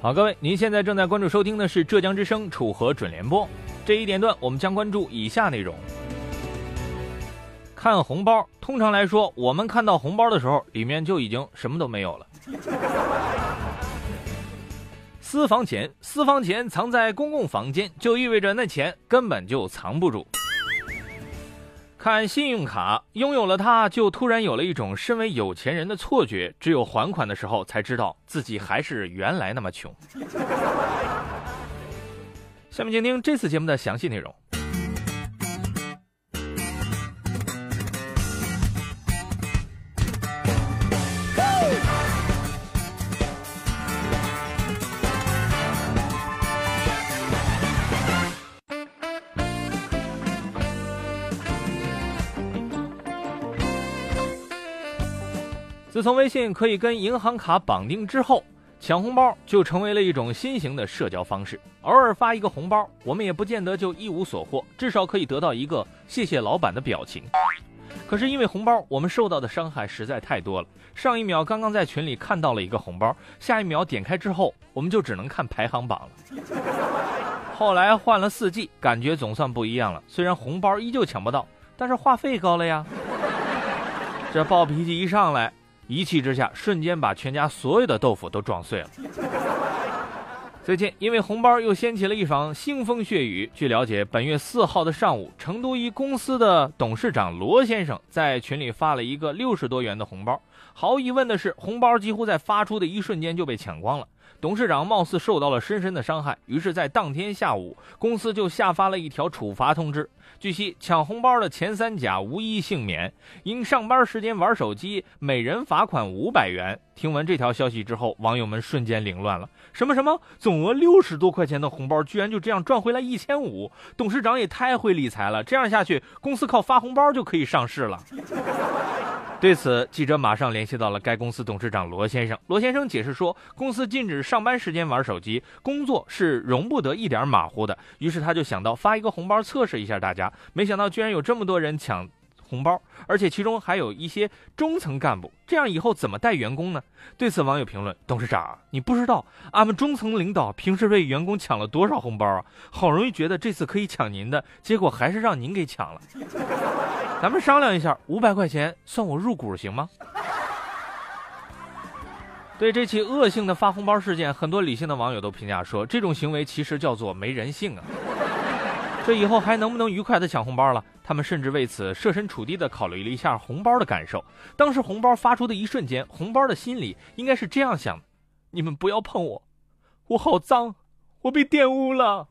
好，各位，您现在正在关注收听的是浙江之声楚河准联播。这一点段，我们将关注以下内容：看红包，通常来说，我们看到红包的时候，里面就已经什么都没有了。私房钱，私房钱藏在公共房间，就意味着那钱根本就藏不住。看信用卡，拥有了它，就突然有了一种身为有钱人的错觉。只有还款的时候，才知道自己还是原来那么穷。下面请听这次节目的详细内容。自从微信可以跟银行卡绑定之后，抢红包就成为了一种新型的社交方式。偶尔发一个红包，我们也不见得就一无所获，至少可以得到一个“谢谢老板”的表情。可是因为红包，我们受到的伤害实在太多了。上一秒刚刚在群里看到了一个红包，下一秒点开之后，我们就只能看排行榜了。后来换了四 G，感觉总算不一样了。虽然红包依旧抢不到，但是话费高了呀。这暴脾气一上来。一气之下，瞬间把全家所有的豆腐都撞碎了。最近，因为红包又掀起了一场腥风血雨。据了解，本月四号的上午，成都一公司的董事长罗先生在群里发了一个六十多元的红包。毫无疑问的是，红包几乎在发出的一瞬间就被抢光了。董事长貌似受到了深深的伤害，于是，在当天下午，公司就下发了一条处罚通知。据悉，抢红包的前三甲无一幸免，因上班时间玩手机，每人罚款五百元。听闻这条消息之后，网友们瞬间凌乱了。什么什么，总额六十多块钱的红包，居然就这样赚回来一千五？董事长也太会理财了！这样下去，公司靠发红包就可以上市了。对此，记者马上联系到了该公司董事长罗先生。罗先生解释说，公司禁止上班时间玩手机，工作是容不得一点马虎的。于是他就想到发一个红包测试一下大家，没想到居然有这么多人抢红包，而且其中还有一些中层干部。这样以后怎么带员工呢？对此，网友评论：董事长，你不知道俺们中层领导平时为员工抢了多少红包啊！好容易觉得这次可以抢您的，结果还是让您给抢了。咱们商量一下，五百块钱算我入股行吗？对这起恶性的发红包事件，很多理性的网友都评价说，这种行为其实叫做没人性啊！这以后还能不能愉快的抢红包了？他们甚至为此设身处地的考虑了一下红包的感受。当时红包发出的一瞬间，红包的心里应该是这样想：你们不要碰我，我好脏，我被玷污了。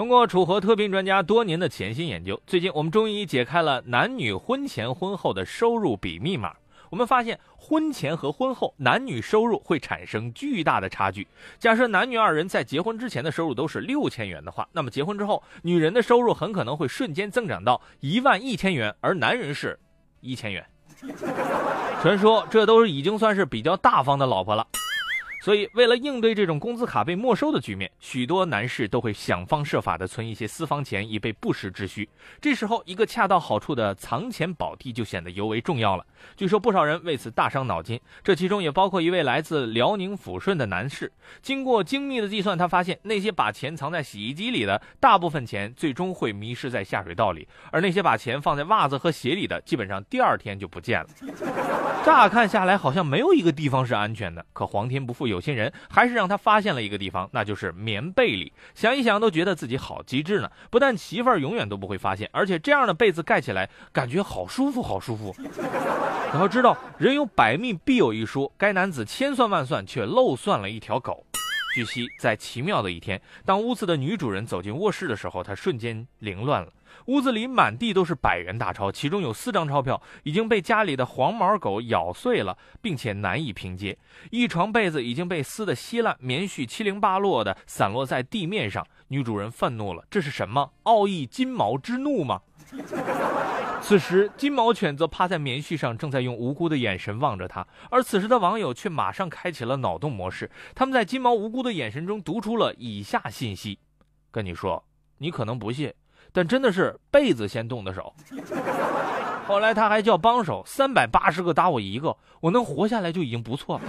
通过楚河特聘专家多年的潜心研究，最近我们终于解开了男女婚前婚后的收入比密码。我们发现，婚前和婚后男女收入会产生巨大的差距。假设男女二人在结婚之前的收入都是六千元的话，那么结婚之后，女人的收入很可能会瞬间增长到一万一千元，而男人是一千元。传说这都已经算是比较大方的老婆了。所以，为了应对这种工资卡被没收的局面，许多男士都会想方设法的存一些私房钱，以备不时之需。这时候，一个恰到好处的藏钱宝地就显得尤为重要了。据说，不少人为此大伤脑筋，这其中也包括一位来自辽宁抚顺的男士。经过精密的计算，他发现那些把钱藏在洗衣机里的，大部分钱最终会迷失在下水道里；而那些把钱放在袜子和鞋里的，基本上第二天就不见了。乍看下来，好像没有一个地方是安全的。可皇天不负有心人，还是让他发现了一个地方，那就是棉被里。想一想都觉得自己好机智呢。不但媳妇儿永远都不会发现，而且这样的被子盖起来感觉好舒服，好舒服。你要知道，人有百密必有一疏，该男子千算万算，却漏算了一条狗。据悉，在奇妙的一天，当屋子的女主人走进卧室的时候，她瞬间凌乱了。屋子里满地都是百元大钞，其中有四张钞票已经被家里的黄毛狗咬碎了，并且难以拼接。一床被子已经被撕得稀烂，棉絮七零八落的散落在地面上。女主人愤怒了，这是什么？奥义金毛之怒吗？此时，金毛犬则趴在棉絮上，正在用无辜的眼神望着他。而此时的网友却马上开启了脑洞模式，他们在金毛无辜的眼神中读出了以下信息：跟你说，你可能不信。但真的是被子先动的手。后来他还叫帮手，三百八十个打我一个，我能活下来就已经不错了。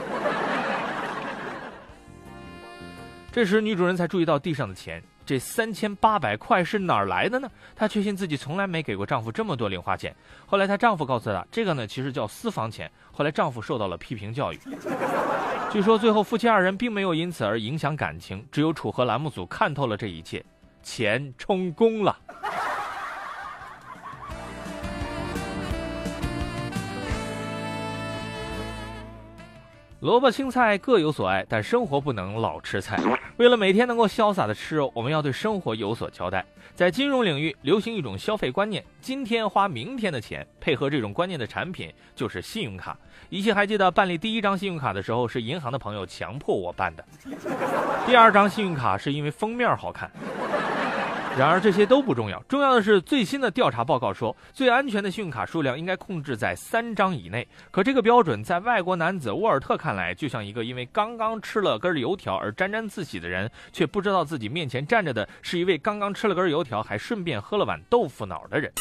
这时，女主人才注意到地上的钱，这三千八百块是哪儿来的呢？她确信自己从来没给过丈夫这么多零花钱。后来，她丈夫告诉她，这个呢其实叫私房钱。后来，丈夫受到了批评教育。据说最后夫妻二人并没有因此而影响感情，只有楚河栏目组看透了这一切，钱充公了。萝卜青菜各有所爱，但生活不能老吃菜。为了每天能够潇洒的吃肉，我们要对生活有所交代。在金融领域流行一种消费观念：今天花明天的钱。配合这种观念的产品就是信用卡。依稀还记得办理第一张信用卡的时候，是银行的朋友强迫我办的。第二张信用卡是因为封面好看。然而这些都不重要，重要的是最新的调查报告说，最安全的信用卡数量应该控制在三张以内。可这个标准在外国男子沃尔特看来，就像一个因为刚刚吃了根油条而沾沾自喜的人，却不知道自己面前站着的是一位刚刚吃了根油条还顺便喝了碗豆腐脑的人，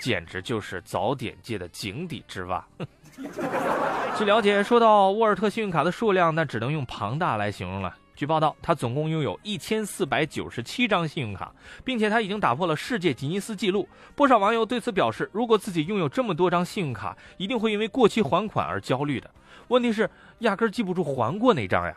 简直就是早点界的井底之蛙。据了解，说到沃尔特信用卡的数量，那只能用庞大来形容了。据报道，他总共拥有一千四百九十七张信用卡，并且他已经打破了世界吉尼斯纪录。不少网友对此表示，如果自己拥有这么多张信用卡，一定会因为过期还款而焦虑的。问题是，压根记不住还过哪张呀。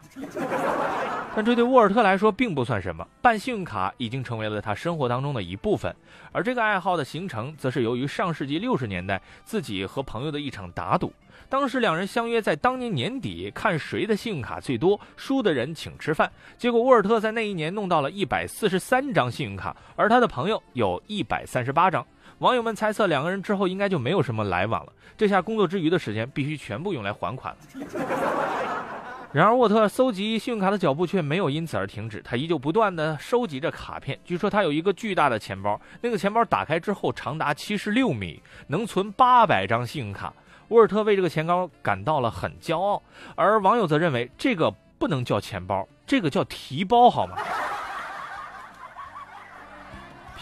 但这对沃尔特来说并不算什么，办信用卡已经成为了他生活当中的一部分。而这个爱好的形成，则是由于上世纪六十年代自己和朋友的一场打赌。当时两人相约在当年年底看谁的信用卡最多，输的人请吃饭。结果沃尔特在那一年弄到了一百四十三张信用卡，而他的朋友有一百三十八张。网友们猜测，两个人之后应该就没有什么来往了。这下工作之余的时间必须全部用来还款了。然而，沃特搜集信用卡的脚步却没有因此而停止，他依旧不断地收集着卡片。据说他有一个巨大的钱包，那个钱包打开之后长达七十六米，能存八百张信用卡。沃尔特为这个钱包感到了很骄傲，而网友则认为这个不能叫钱包，这个叫提包，好吗？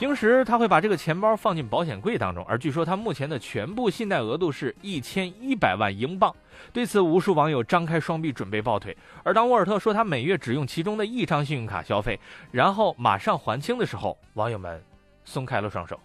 平时他会把这个钱包放进保险柜当中，而据说他目前的全部信贷额度是一千一百万英镑。对此，无数网友张开双臂准备抱腿。而当沃尔特说他每月只用其中的一张信用卡消费，然后马上还清的时候，网友们松开了双手。